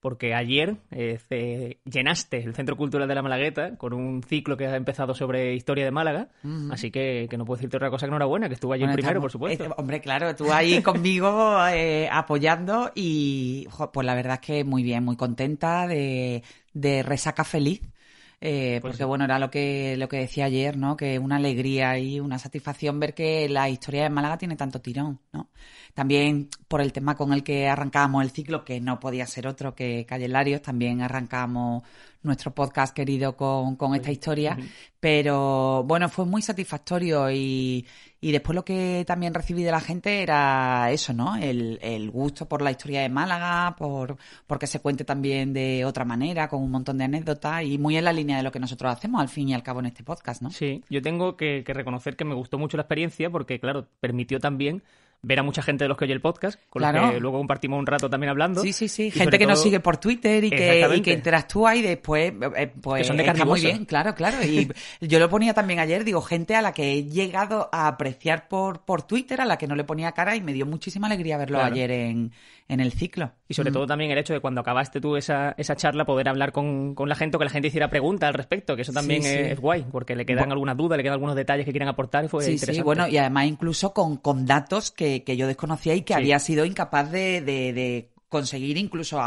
porque ayer eh, llenaste el Centro Cultural de la Malagueta con un ciclo que ha empezado sobre historia de Málaga. Así que, no puedo decirte otra cosa que enhorabuena, que estuve allí primero, por supuesto. Eh, hombre, claro, tú ahí conmigo eh, apoyando y pues la verdad es que muy bien, muy contenta de, de resaca feliz. Pues porque bueno, era lo que, lo que decía ayer, ¿no? Que una alegría y una satisfacción ver que la historia de Málaga tiene tanto tirón, ¿no? También por el tema con el que arrancábamos el ciclo, que no podía ser otro que Calle Larios, también arrancamos nuestro podcast querido con, con esta historia, pero bueno, fue muy satisfactorio y, y, después lo que también recibí de la gente era eso, ¿no? El, el gusto por la historia de Málaga, por porque se cuente también de otra manera, con un montón de anécdotas y muy en la línea de lo que nosotros hacemos al fin y al cabo en este podcast, ¿no? Sí, yo tengo que, que reconocer que me gustó mucho la experiencia porque, claro, permitió también ver a mucha gente de los que oye el podcast, con los que luego compartimos un rato también hablando. Sí, sí, sí. Gente que nos sigue por Twitter y que, que, interactúa y después, eh, pues, que son de está muy bien, claro, claro. Y yo lo ponía también ayer, digo, gente a la que he llegado a apreciar por, por Twitter, a la que no le ponía cara y me dio muchísima alegría verlo ayer en, en el ciclo. Y sobre mm. todo también el hecho de cuando acabaste tú esa, esa charla poder hablar con, la gente o que la gente hiciera preguntas al respecto, que eso también es, guay, porque le quedan algunas dudas, le quedan algunos detalles que quieren aportar y fue interesante. Sí, bueno, y además incluso con, con datos que, yo desconocía y que había sido incapaz de, conseguir incluso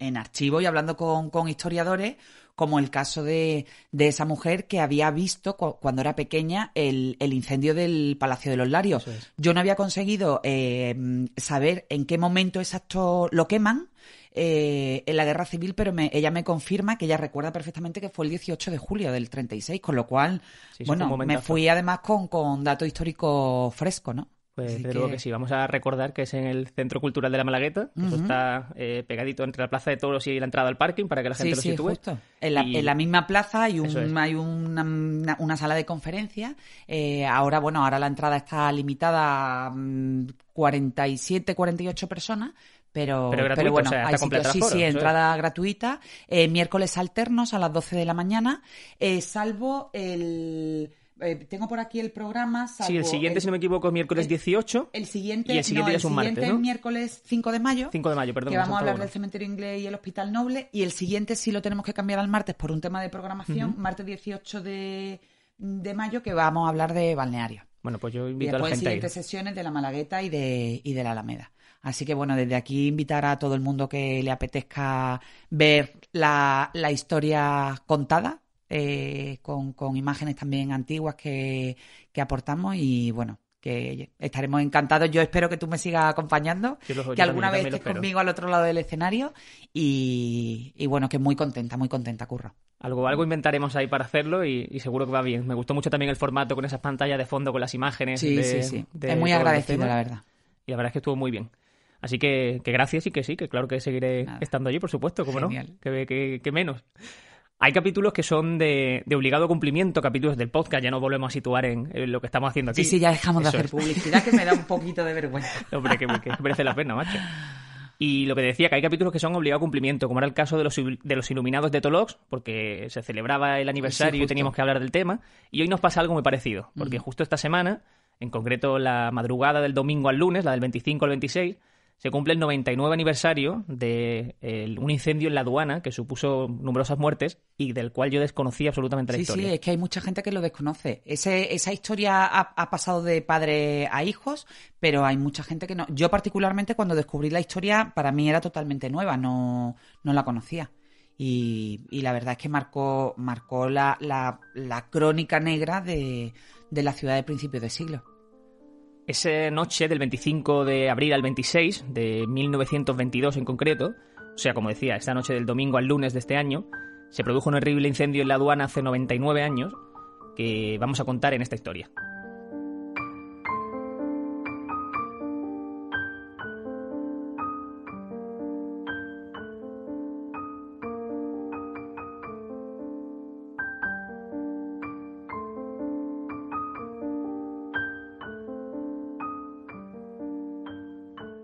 en archivo y hablando con, con historiadores como el caso de, de esa mujer que había visto cuando era pequeña el, el, incendio del Palacio de los Larios. Yo no había conseguido eh, saber en qué momento exacto lo queman. Eh, en la guerra civil, pero ella me confirma que ella recuerda perfectamente que fue el 18 de julio del 36, con lo cual, bueno, me fui además con, con dato histórico fresco, ¿no? Pues desde que... que sí, vamos a recordar que es en el Centro Cultural de la Malagueta, eso está eh, pegadito entre la Plaza de Toros y la entrada al parking para que la gente lo sí, sitúe. Justo. En, la, en la misma plaza hay, un, hay una, una, sala de conferencia. Eh, ahora, bueno, ahora la entrada está limitada a 47, 48 personas, pero, pero, bueno, hay sí, sí, entrada gratuita. Eh, miércoles alternos a las 12 de la mañana, eh, salvo el eh, tengo por aquí el programa. sí, el siguiente, si no me equivoco, es miércoles 18. El siguiente, y el siguiente es un martes, ¿no? miércoles 5 de mayo. 5 de mayo, perdón. Que vamos a hablar del cementerio inglés y el hospital noble. Y el siguiente sí lo tenemos que cambiar al martes por un tema de programación, martes 18 de, mayo, que vamos a hablar de balneario. Bueno, pues yo invito a la gente. siguientes sesiones de la Malagueta y de, y de la Alameda. Así que bueno, desde aquí invitar a todo el mundo que le apetezca ver la, la historia contada eh, con, con, imágenes también antiguas que, que aportamos y bueno, que estaremos encantados. Yo espero que tú me sigas acompañando, que alguna vez estés conmigo al otro lado del escenario y, y, bueno, que muy contenta, muy contenta, Curro. Algo, algo inventaremos ahí para hacerlo y, seguro que va bien. Me gustó mucho también el formato con esas pantallas de fondo, con las imágenes. Sí, sí, sí. es muy agradecido, la verdad. Y la verdad es que estuvo muy bien. Así que, que gracias y que sí, que claro que seguiré estando allí, por supuesto, como no, que, que, que menos. Hay capítulos que son de, obligado cumplimiento, capítulos del podcast, ya no volvemos a situar en, lo que estamos haciendo aquí. Sí, sí, ya dejamos de hacer publicidad, que me da un poquito de vergüenza. Hombre, que, merece la pena, macho. Y lo que decía, que hay capítulos que son obligado cumplimiento, como era el caso de los, de los iluminados de Tolox, porque se celebraba el aniversario y teníamos que hablar del tema. Y hoy nos pasa algo muy parecido, porque justo esta semana, en concreto la madrugada del domingo al lunes, la del 25 al 26, se cumple el 99 aniversario de un incendio en la aduana que supuso numerosas muertes y del cual yo desconocía absolutamente la historia. Sí, es que hay mucha gente que lo desconoce. esa historia ha, pasado de padre a hijos, pero hay mucha gente que no. Yo particularmente cuando descubrí la historia, para mí era totalmente nueva, no, no la conocía. Y, la verdad es que marcó, marcó la, la, crónica negra de, de la ciudad de principios de siglo. Esa noche del 25 de abril al 26 de 1922 en concreto, o sea, como decía, esta noche del domingo al lunes de este año, se produjo un horrible incendio en la aduana hace 99 años que vamos a contar en esta historia.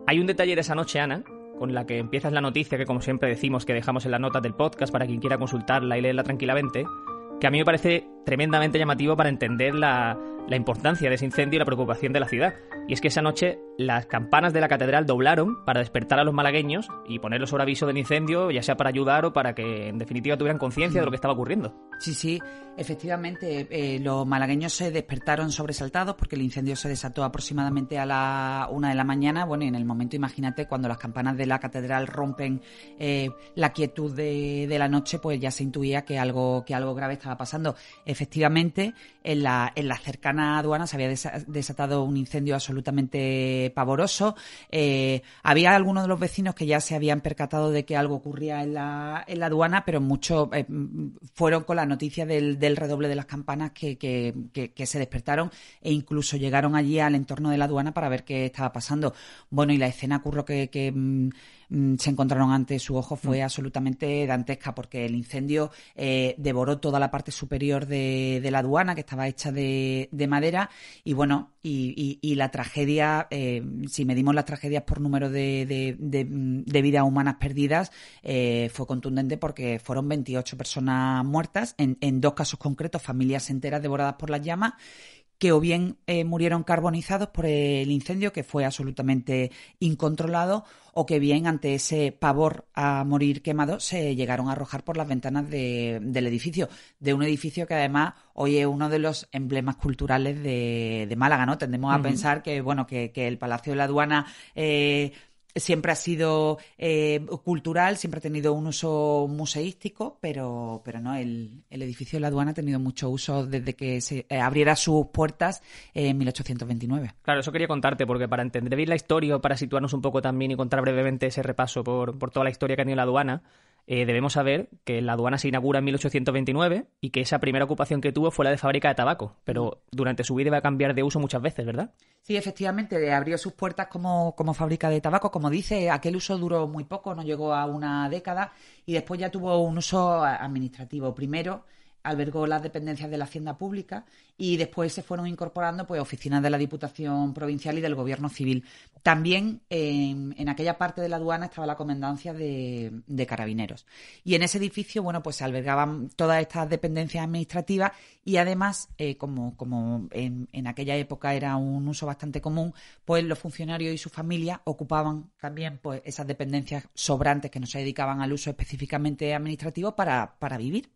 Hay un detalle de esa noche, Ana, con la que empiezas la noticia, que como siempre decimos que dejamos en las notas del podcast para quien quiera consultarla y leerla tranquilamente, que a mí me parece tremendamente llamativo para entender la, la importancia de ese incendio y la preocupación de la ciudad. Y es que esa noche las campanas de la catedral doblaron para despertar a los malagueños y ponerlos sobre aviso del incendio, ya sea para ayudar o para que en definitiva tuvieran conciencia de lo que estaba ocurriendo. Sí, sí, efectivamente, eh, los malagueños se despertaron sobresaltados porque el incendio se desató aproximadamente a la una de la mañana. Bueno, y en el momento, imagínate, cuando las campanas de la catedral rompen eh, la quietud de, de, la noche, pues ya se intuía que algo, que algo grave estaba pasando. Efectivamente, en la, en la cercana aduana se había desatado un incendio absolutamente pavoroso. Eh, había algunos de los vecinos que ya se habían percatado de que algo ocurría en la, en la aduana, pero muchos eh, fueron con la noticia del, del redoble de las campanas que, que, que, se despertaron e incluso llegaron allí al entorno de la aduana para ver qué estaba pasando. Bueno, y la escena ocurrió que, Mm, se encontraron ante su ojo fue mm. absolutamente dantesca porque el incendio eh, devoró toda la parte superior de, la aduana que estaba hecha de, madera y bueno y, la tragedia eh, si medimos las tragedias por número de, vidas humanas perdidas eh, fue contundente porque fueron 28 personas muertas en, en dos casos concretos familias enteras devoradas por las llamas que o bien eh, murieron carbonizados por el incendio, que fue absolutamente incontrolado, o que bien ante ese pavor a morir quemado se llegaron a arrojar por las ventanas del edificio, de un edificio que además hoy es uno de los emblemas culturales de, Málaga, ¿no? Tendemos a pensar que, bueno, que, el Palacio de la Aduana eh, siempre ha sido eh, cultural, siempre ha tenido un uso museístico, pero, pero no, el, edificio de la aduana ha tenido mucho uso desde que se eh, abriera sus puertas en 1829. Claro, eso quería contarte, porque para entender la historia, para situarnos un poco también y contar brevemente ese repaso por, por toda la historia que ha tenido la aduana, eh, debemos saber que la aduana se inaugura en 1829 y que esa primera ocupación que tuvo fue la de fábrica de tabaco, pero durante su vida iba a cambiar de uso muchas veces, ¿verdad? Sí, efectivamente, abrió sus puertas como, como fábrica de tabaco. Como dice, aquel uso duró muy poco, no llegó a una década y después ya tuvo un uso administrativo. Primero, albergó las dependencias de la Hacienda Pública y después se fueron incorporando pues oficinas de la Diputación Provincial y del Gobierno Civil. También en, aquella parte de la aduana estaba la Comendancia de, Carabineros. Y en ese edificio, bueno, pues se albergaban todas estas dependencias administrativas y además, eh, como, como en, aquella época era un uso bastante común, pues los funcionarios y sus familias ocupaban también pues esas dependencias sobrantes que no se dedicaban al uso específicamente administrativo para, para vivir.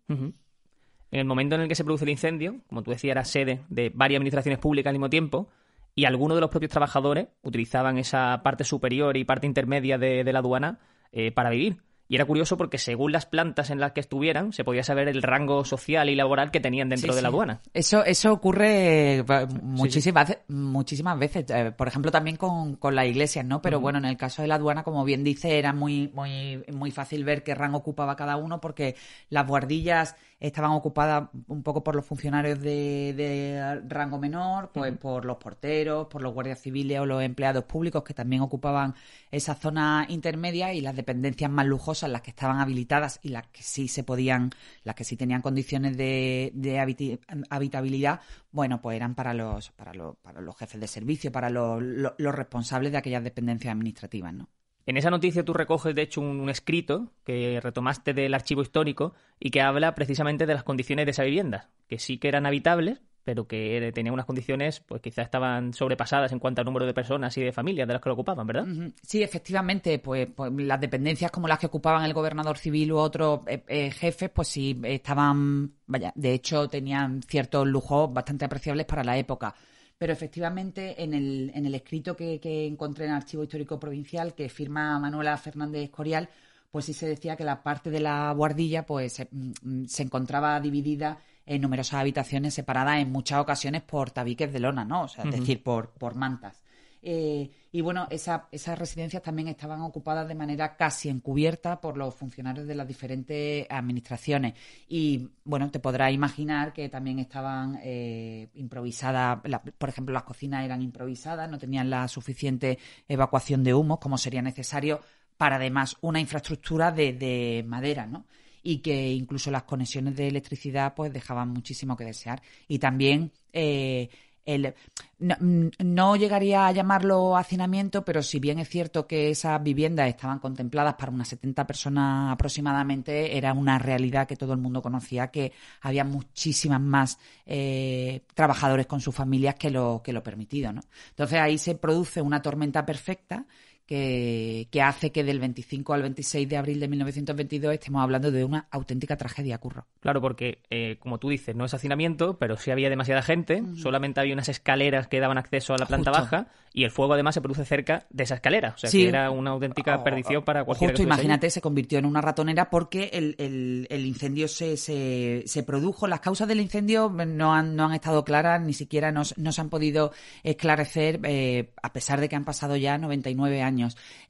En el momento en el que se produce el incendio, como tú decías, era sede de varias administraciones públicas al mismo tiempo, y algunos de los propios trabajadores utilizaban esa parte superior y parte intermedia de, la aduana eh, para vivir. Y era curioso porque según las plantas en las que estuvieran, se podía saber el rango social y laboral que tenían dentro de la aduana. Eso, eso ocurre eh, muchísimas, muchísimas veces. Eh, por ejemplo, también con, con las iglesias, ¿no? Pero bueno, en el caso de la aduana, como bien dice, era muy, muy, muy fácil ver qué rango ocupaba cada uno porque las guardillas estaban ocupadas un poco por los funcionarios de, rango menor, pues por los porteros, por los guardias civiles o los empleados públicos que también ocupaban esa zona intermedia y las dependencias más lujosas, las que estaban habilitadas y las que sí se podían, las que sí tenían condiciones de, habitabilidad, bueno, pues eran para los, para los, para los jefes de servicio, para los, los responsables de aquellas dependencias administrativas, ¿no? En esa noticia tú recoges, de hecho, un, escrito que retomaste del archivo histórico y que habla precisamente de las condiciones de esa vivienda, que sí que eran habitables, pero que tenían unas condiciones, pues quizás estaban sobrepasadas en cuanto al número de personas y de familias de las que lo ocupaban, ¿verdad? Sí, efectivamente, pues, pues, las dependencias como las que ocupaban el gobernador civil u otros eh, eh, jefes, pues sí, estaban, vaya, de hecho tenían ciertos lujos bastante apreciables para la época pero efectivamente en el, en el escrito que, encontré en el Archivo Histórico Provincial que firma Manuela Fernández Corial, pues sí se decía que la parte de la guardilla pues se, mm, encontraba dividida en numerosas habitaciones separadas en muchas ocasiones por tabiques de lona, ¿no? O sea, es decir, por, por mantas. Eh, y bueno, esas residencias también estaban ocupadas de manera casi encubierta por los funcionarios de las diferentes administraciones. Y bueno, te podrás imaginar que también estaban eh, improvisadas, por ejemplo, las cocinas eran improvisadas, no tenían la suficiente evacuación de humos como sería necesario para además una infraestructura de, de madera, ¿no? y que incluso las conexiones de electricidad pues dejaban muchísimo que desear. Y también eh, el, no, llegaría a llamarlo hacinamiento, pero si bien es cierto que esas viviendas estaban contempladas para unas 70 personas aproximadamente, era una realidad que todo el mundo conocía que había muchísimas más eh, trabajadores con sus familias que lo, que lo permitido. ¿no? Entonces ahí se produce una tormenta perfecta que, hace que del 25 al 26 de abril de 1922 estemos hablando de una auténtica tragedia, Curro. Claro, porque, eh, como tú dices, no es hacinamiento, pero sí había demasiada gente, solamente había unas escaleras que daban acceso a la planta baja y el fuego además se produce cerca de esa escalera. O sea, que era una auténtica oh, perdición para cualquier Justo, imagínate, se convirtió en una ratonera porque el, incendio se, se, produjo. Las causas del incendio no han, no han estado claras, ni siquiera nos, no se han podido esclarecer, eh, a pesar de que han pasado ya 99 años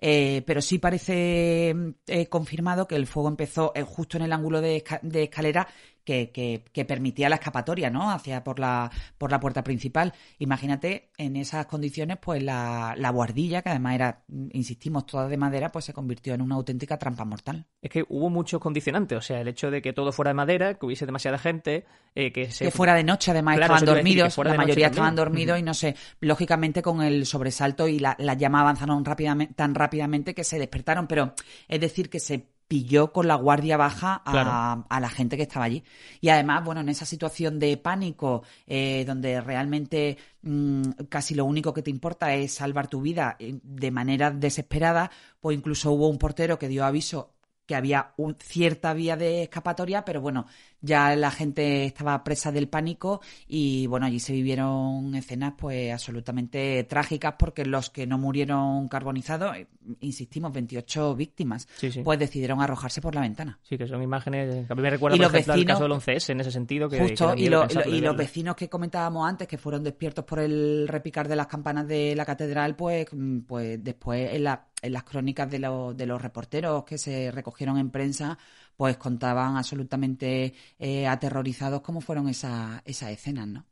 eh, pero sí parece eh, confirmado que el fuego empezó eh, justo en el ángulo de, de escalera que, permitía la escapatoria, ¿no? Hacia por la, por la puerta principal. Imagínate en esas condiciones, pues la, la guardilla, que además era, insistimos, toda de madera, pues se convirtió en una auténtica trampa mortal. Es que hubo muchos condicionantes, o sea, el hecho de que todo fuera de madera, que hubiese demasiada gente, eh, que se... Que fuera de noche, además, estaban dormidos, la mayoría estaban dormidos y no sé, lógicamente con el sobresalto y las la llamas avanzaron rápidamente, tan rápidamente que se despertaron, pero es decir, que se pilló con la guardia baja a, la gente que estaba allí. Y además, bueno, en esa situación de pánico, eh, donde realmente mm, casi lo único que te importa es salvar tu vida eh, de manera desesperada, pues incluso hubo un portero que dio aviso que había un, cierta vía de escapatoria, pero bueno, ya la gente estaba presa del pánico y bueno, allí se vivieron escenas pues absolutamente trágicas porque los que no murieron carbonizados, eh, insistimos, 28 víctimas, pues decidieron arrojarse por la ventana. Sí, que son imágenes que a mí me recuerdan, por ejemplo, caso del 11S en ese sentido. Que, justo, y, los vecinos que comentábamos antes, que fueron despiertos por el repicar de las campanas de la catedral, pues, mm, pues después en, en las crónicas de, de los reporteros que se recogieron en prensa, pues contaban absolutamente eh, aterrorizados cómo fueron esas escenas, ¿no?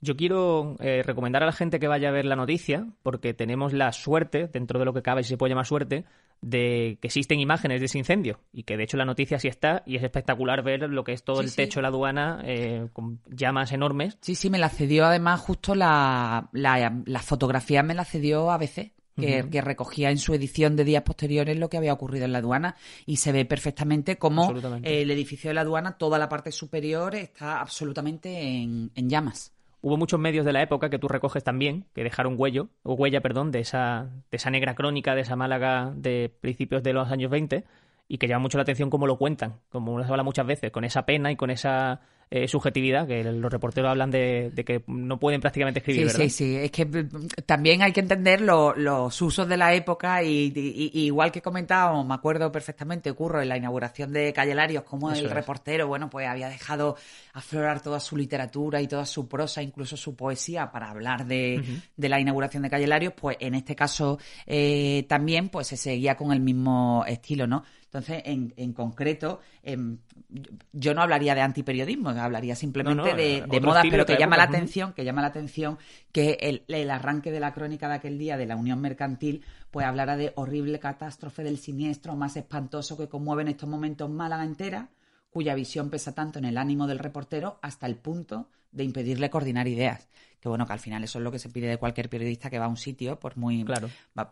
Yo quiero eh, recomendar a la gente que vaya a ver la noticia, porque tenemos la suerte, dentro de lo que cabe, si se puede llamar suerte, de que existen imágenes de ese incendio y que de hecho la noticia sí está y es espectacular ver lo que es todo el techo de la aduana eh, con llamas enormes. Sí, sí, me la cedió además justo la, la, la fotografía me la cedió ABC que, recogía en su edición de días posteriores lo que había ocurrido en la aduana. Y se ve perfectamente cómo el edificio de la aduana, toda la parte superior está absolutamente en, llamas. Hubo muchos medios de la época que tú recoges también, que dejaron huello, o huella, perdón, de esa, de esa negra crónica de esa Málaga de principios de los años 20 y que llama mucho la atención cómo lo cuentan, como se habla muchas veces, con esa pena y con esa eh, subjetividad, que los reporteros hablan de, que no pueden prácticamente escribir. Sí, sí, sí. Es que mm, también hay que entender los usos de la época y, igual que comentábamos, me acuerdo perfectamente, ocurro en la inauguración de Calle Larios, como el reportero, bueno, pues había dejado aflorar toda su literatura y toda su prosa, incluso su poesía, para hablar de, la inauguración de Calle Larios, pues en este caso eh, también pues se seguía con el mismo estilo, ¿no? Entonces, en, en concreto, em, yo no hablaría de antiperiodismo, hablaría simplemente de, de modas, pero que llama la atención, que llama la atención que el, el, arranque de la crónica de aquel día de la Unión Mercantil, pues hablara de horrible catástrofe del siniestro más espantoso que conmueve en estos momentos Málaga entera, cuya visión pesa tanto en el ánimo del reportero hasta el punto de impedirle coordinar ideas. Que bueno, que al final eso es lo que se pide de cualquier periodista que va a un sitio, por muy,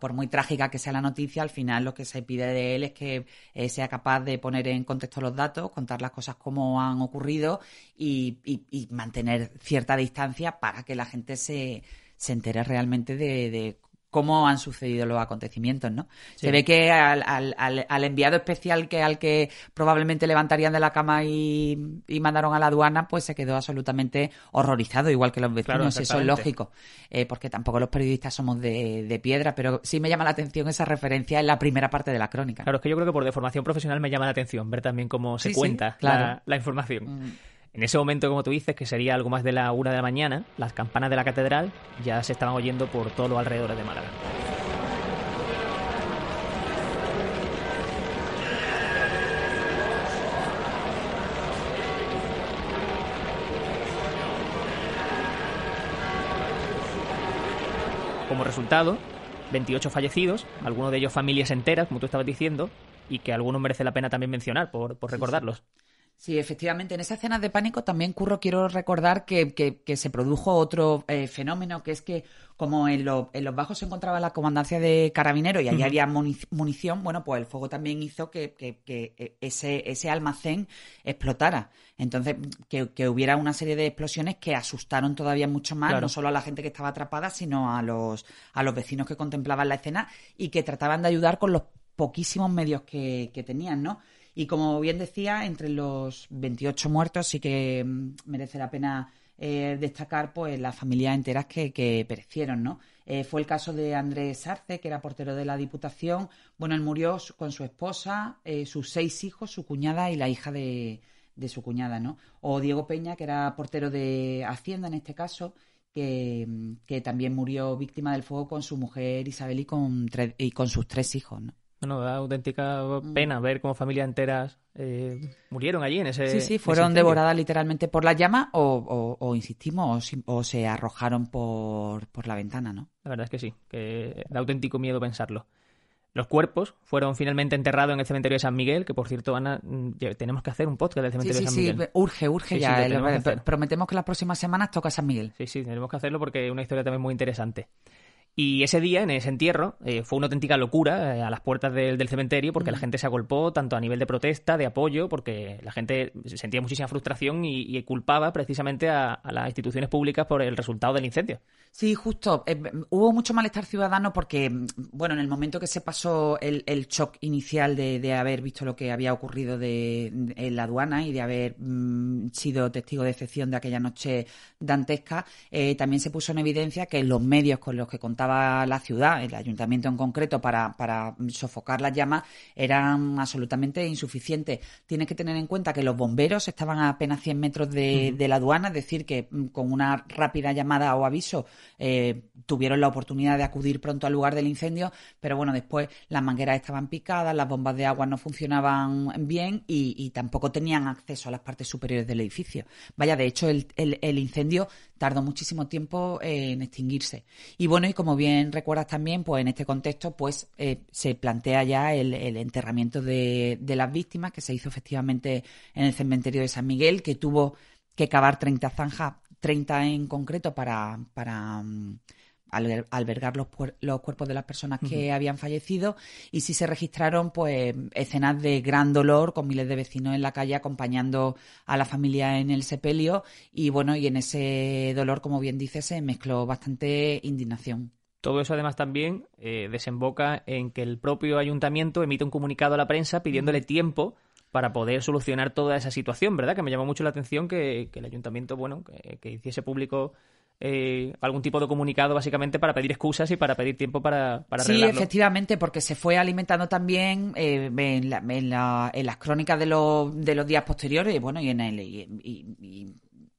por muy trágica que sea la noticia, al final lo que se pide de él es que eh, sea capaz de poner en contexto los datos, contar las cosas como han ocurrido y, y, mantener cierta distancia para que la gente se, se entere realmente de, de cómo han sucedido los acontecimientos, ¿no? Se ve que al, al, al, enviado especial que al que probablemente levantarían de la cama y, y, mandaron a la aduana, pues se quedó absolutamente horrorizado, igual que los vecinos, eso es lógico, eh, porque tampoco los periodistas somos de, de, piedra, pero sí me llama la atención esa referencia en la primera parte de la crónica. Claro, es que yo creo que por deformación profesional me llama la atención ver también cómo se cuenta la, la, información. Mm. En ese momento, como tú dices, que sería algo más de la una de la mañana, las campanas de la catedral ya se estaban oyendo por todos los alrededores de Málaga. Como resultado, 28 fallecidos, algunos de ellos familias enteras, como tú estabas diciendo, y que algunos merece la pena también mencionar por, recordarlos. Sí, efectivamente. En esas escenas de pánico también, Curro, quiero recordar que, que, se produjo otro eh, fenómeno, que es que como en, en, los bajos se encontraba la comandancia de carabineros y allí había munición, bueno, pues el fuego también hizo que, que ese, ese, almacén explotara. Entonces, que, hubiera una serie de explosiones que asustaron todavía mucho más, no solo a la gente que estaba atrapada, sino a los, a los vecinos que contemplaban la escena y que trataban de ayudar con los poquísimos medios que, que tenían, ¿no? Y como bien decía, entre los 28 muertos sí que mm, merece la pena eh, destacar pues las familias enteras que, perecieron, ¿no? Eh, fue el caso de Andrés Arce, que era portero de la Diputación. Bueno, él murió con su esposa, eh, sus seis hijos, su cuñada y la hija de, su cuñada, ¿no? O Diego Peña, que era portero de Hacienda en este caso, que, que también murió víctima del fuego con su mujer Isabel y con, y con sus tres hijos, ¿no? Bueno, da auténtica mm. pena ver cómo familias enteras eh, murieron allí en ese. Sí, sí, fueron devoradas literalmente por la llama o, insistimos, o, se arrojaron por, por la ventana, ¿no? La verdad es que sí, que da auténtico miedo pensarlo. Los cuerpos fueron finalmente enterrados en el cementerio de San Miguel, que por cierto, Ana, mm, tenemos que hacer un podcast del cementerio de San Miguel. Sí, urge, urge ya. prometemos que las próximas semanas toca San Miguel. Sí, sí, tenemos que hacerlo porque es una historia también muy interesante. Y ese día, en ese entierro, eh, fue una auténtica locura eh, a las puertas del cementerio porque la gente se agolpó tanto a nivel de protesta, de apoyo, porque la gente sentía muchísima frustración y, culpaba precisamente a, las instituciones públicas por el resultado del incendio. Sí, justo. Eh, hubo mucho malestar ciudadano porque, bueno, en el momento que se pasó el, shock inicial de, haber visto lo que había ocurrido de, en la aduana y de haber mm, sido testigo de excepción de aquella noche dantesca, también se puso en evidencia que los medios con los que contaban la ciudad, el ayuntamiento en concreto, para, para sofocar las llamas, eran absolutamente insuficientes. Tienes que tener en cuenta que los bomberos estaban a apenas 100 metros de, la aduana, es decir, que mm, con una rápida llamada o aviso eh, tuvieron la oportunidad de acudir pronto al lugar del incendio, pero bueno, después las mangueras estaban picadas, las bombas de agua no funcionaban bien y, tampoco tenían acceso a las partes superiores del edificio. Vaya, de hecho, el, el incendio tardó muchísimo tiempo en extinguirse. Y bueno, y como bien recuerdas también, pues en este contexto, pues eh, se plantea ya el, enterramiento de, las víctimas que se hizo efectivamente en el cementerio de San Miguel, que tuvo que cavar 30 zanjas, 30 en concreto para, para albergar los, los cuerpos de las personas que habían fallecido y sí se registraron pues escenas de gran dolor con miles de vecinos en la calle acompañando a la familia en el sepelio y bueno y en ese dolor como bien dice se mezcló bastante indignación. Todo eso además también eh, desemboca en que el propio ayuntamiento emite un comunicado a la prensa pidiéndole tiempo para poder solucionar toda esa situación, ¿verdad? Que me llamó mucho la atención que, el ayuntamiento, bueno, que hiciese público eh, algún tipo de comunicado básicamente para pedir excusas y para pedir tiempo para, para Sí, efectivamente, porque se fue alimentando también eh, en, las crónicas de los, de los días posteriores bueno, y en el... Y,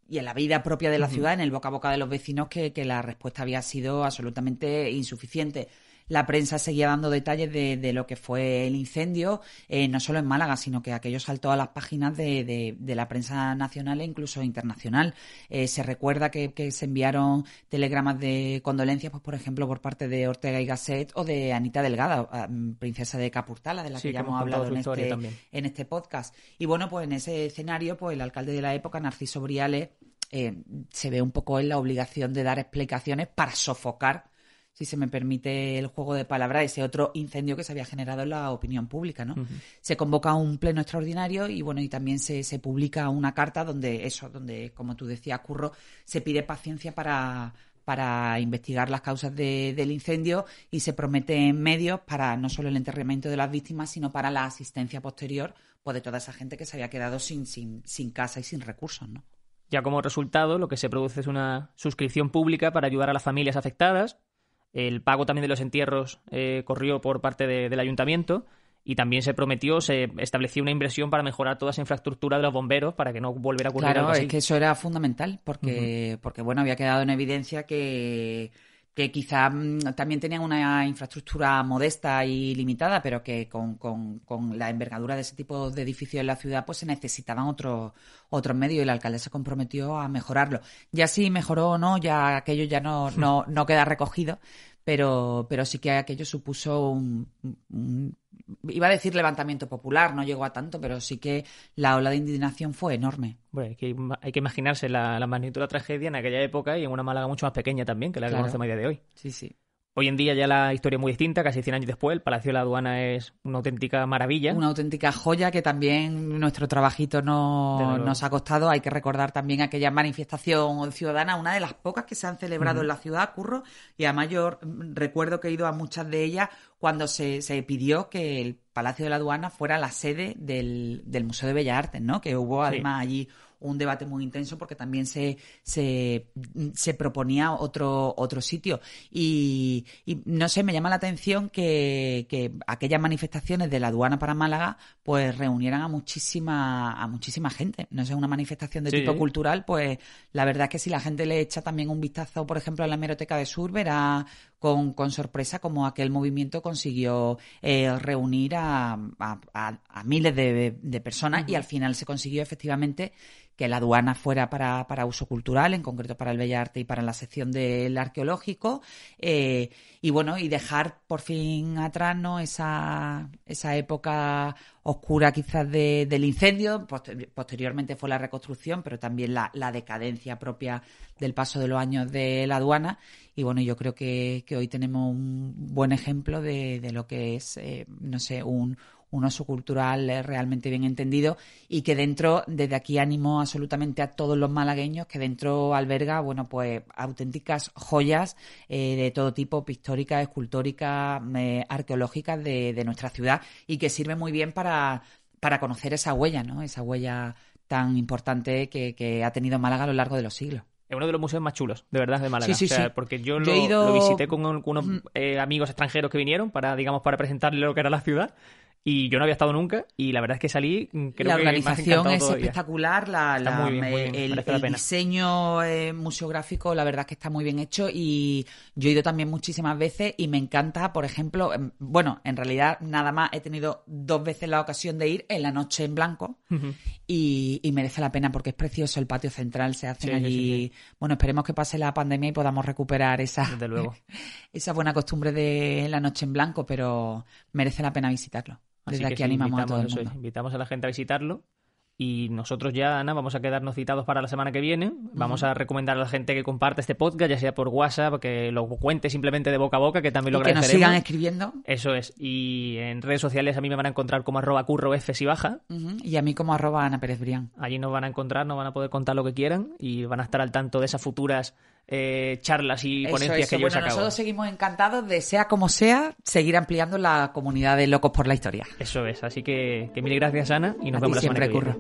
en la vida propia de la ciudad, en el boca a boca de los vecinos, que, que la respuesta había sido absolutamente insuficiente la prensa seguía dando detalles de, lo que fue el incendio, eh, no solo en Málaga, sino que aquello saltó a las páginas de, la prensa nacional e incluso internacional. Eh, se recuerda que, se enviaron telegramas de condolencias, pues por ejemplo, por parte de Ortega y Gasset o de Anita Delgada, ah, mm, princesa de Capurtala, de la que ya hemos hablado en este, en este podcast. Y bueno, pues en ese escenario, pues el alcalde de la época, Narciso Briales, eh, se ve un poco en la obligación de dar explicaciones para sofocar si se me permite el juego de palabras, ese otro incendio que se había generado en la opinión pública, ¿no? Se convoca un pleno extraordinario y bueno, y también se, se publica una carta donde eso, donde, como tú decías, Curro, se pide paciencia para, para investigar las causas del incendio y se prometen medios para no solo el enterramiento de las víctimas, sino para la asistencia posterior pues, de toda esa gente que se había quedado sin, sin, sin casa y sin recursos, ¿no? Ya como resultado, lo que se produce es una suscripción pública para ayudar a las familias afectadas, el pago también de los entierros eh, corrió por parte del ayuntamiento y también se prometió, se estableció una inversión para mejorar toda esa infraestructura de los bomberos para que no volviera a ocurrir claro, algo es que eso era fundamental porque, porque bueno, había quedado en evidencia que que quizá mm, también tenían una infraestructura modesta y limitada, pero que con, con, con, la envergadura de ese tipo de edificios en la ciudad, pues se necesitaban otros otros medios y el alcalde se comprometió a mejorarlo. Ya si mejoró o no, ya aquello ya no, no, no queda recogido, pero, pero sí que aquello supuso un, iba a decir levantamiento popular, no llegó a tanto, pero sí que la ola de indignación fue enorme. Bueno, hay que, hay que imaginarse la, magnitud de la tragedia en aquella época y en una Málaga mucho más pequeña también que la que conocemos a día de hoy. Sí, sí. Hoy en día ya la historia es muy distinta, casi 100 años después, el Palacio de la Aduana es una auténtica maravilla. Una auténtica joya que también nuestro trabajito no, nos ha costado. Hay que recordar también aquella manifestación ciudadana, una de las pocas que se han celebrado en la ciudad, Curro, y además yo recuerdo que he ido a muchas de ellas cuando se, se pidió que el Palacio de la Aduana fuera la sede del, del Museo de Bellas Artes, ¿no? Que hubo además allí un debate muy intenso porque también se, se, se proponía otro, otro sitio. Y, no sé, me llama la atención que, que, aquellas manifestaciones de la aduana para Málaga pues reunieran a muchísima, a muchísima gente. No sé, una manifestación de tipo cultural, pues la verdad es que si la gente le echa también un vistazo, por ejemplo, a la hemeroteca de Sur, verá con, con sorpresa como aquel movimiento consiguió eh, reunir a, a, miles de, de personas y al final se consiguió efectivamente que la aduana fuera para, para uso cultural, en concreto para el Bellarte y para la sección del arqueológico, eh, y bueno, y dejar por fin atrás ¿no? esa, esa época oscura quizás de, del incendio, posteriormente fue la reconstrucción, pero también la, la, decadencia propia del paso de los años de la aduana, y bueno, yo creo que, que hoy tenemos un buen ejemplo de, de lo que es, eh, no sé, un, un uso cultural realmente bien entendido y que dentro, desde aquí animo absolutamente a todos los malagueños, que dentro alberga, bueno, pues auténticas joyas eh, de todo tipo, pictóricas, escultóricas, eh, arqueológicas de, nuestra ciudad y que sirve muy bien para, para conocer esa huella, ¿no? Esa huella tan importante que, ha tenido Málaga a lo largo de los siglos. Es uno de los museos más chulos, de verdad, de Málaga. Sí, sí, sí. Porque yo, lo, visité con unos eh, amigos extranjeros que vinieron para, digamos, para presentarle lo que era la ciudad y yo no había estado nunca y la verdad es que salí mm, creo la organización es espectacular la, el, diseño eh, museográfico la verdad es que está muy bien hecho y yo he ido también muchísimas veces y me encanta por ejemplo em, bueno en realidad nada más he tenido dos veces la ocasión de ir en la noche en blanco y, merece la pena porque es precioso el patio central se hacen allí. bueno esperemos que pase la pandemia y podamos recuperar esa luego. esa buena costumbre de la noche en blanco pero merece la pena visitarlo desde aquí animamos a todo el mundo. invitamos a la gente a visitarlo. Y nosotros ya, Ana, vamos a quedarnos citados para la semana que viene. Vamos a recomendar a la gente que comparte este podcast, ya sea por WhatsApp, que lo cuente simplemente de boca a boca, que también lo y que nos sigan escribiendo. Eso es. Y en redes sociales a mí me van a encontrar como arroba curro F si baja. Y a mí como arroba Ana Pérez Brián. Allí nos van a encontrar, nos van a poder contar lo que quieran y van a estar al tanto de esas futuras eh, charlas y ponencias que yo bueno, Nosotros seguimos encantados de, sea como sea, seguir ampliando la comunidad de locos por la historia. Eso es, así que, que mil gracias, Ana, y nos vemos la semana que viene.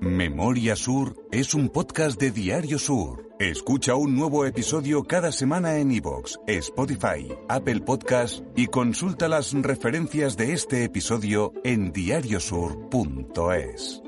Memoria Sur es un podcast de Diario Sur. Escucha un nuevo episodio cada semana en iVoox, Spotify, Apple Podcast y consulta las referencias de este episodio en diariosur.es.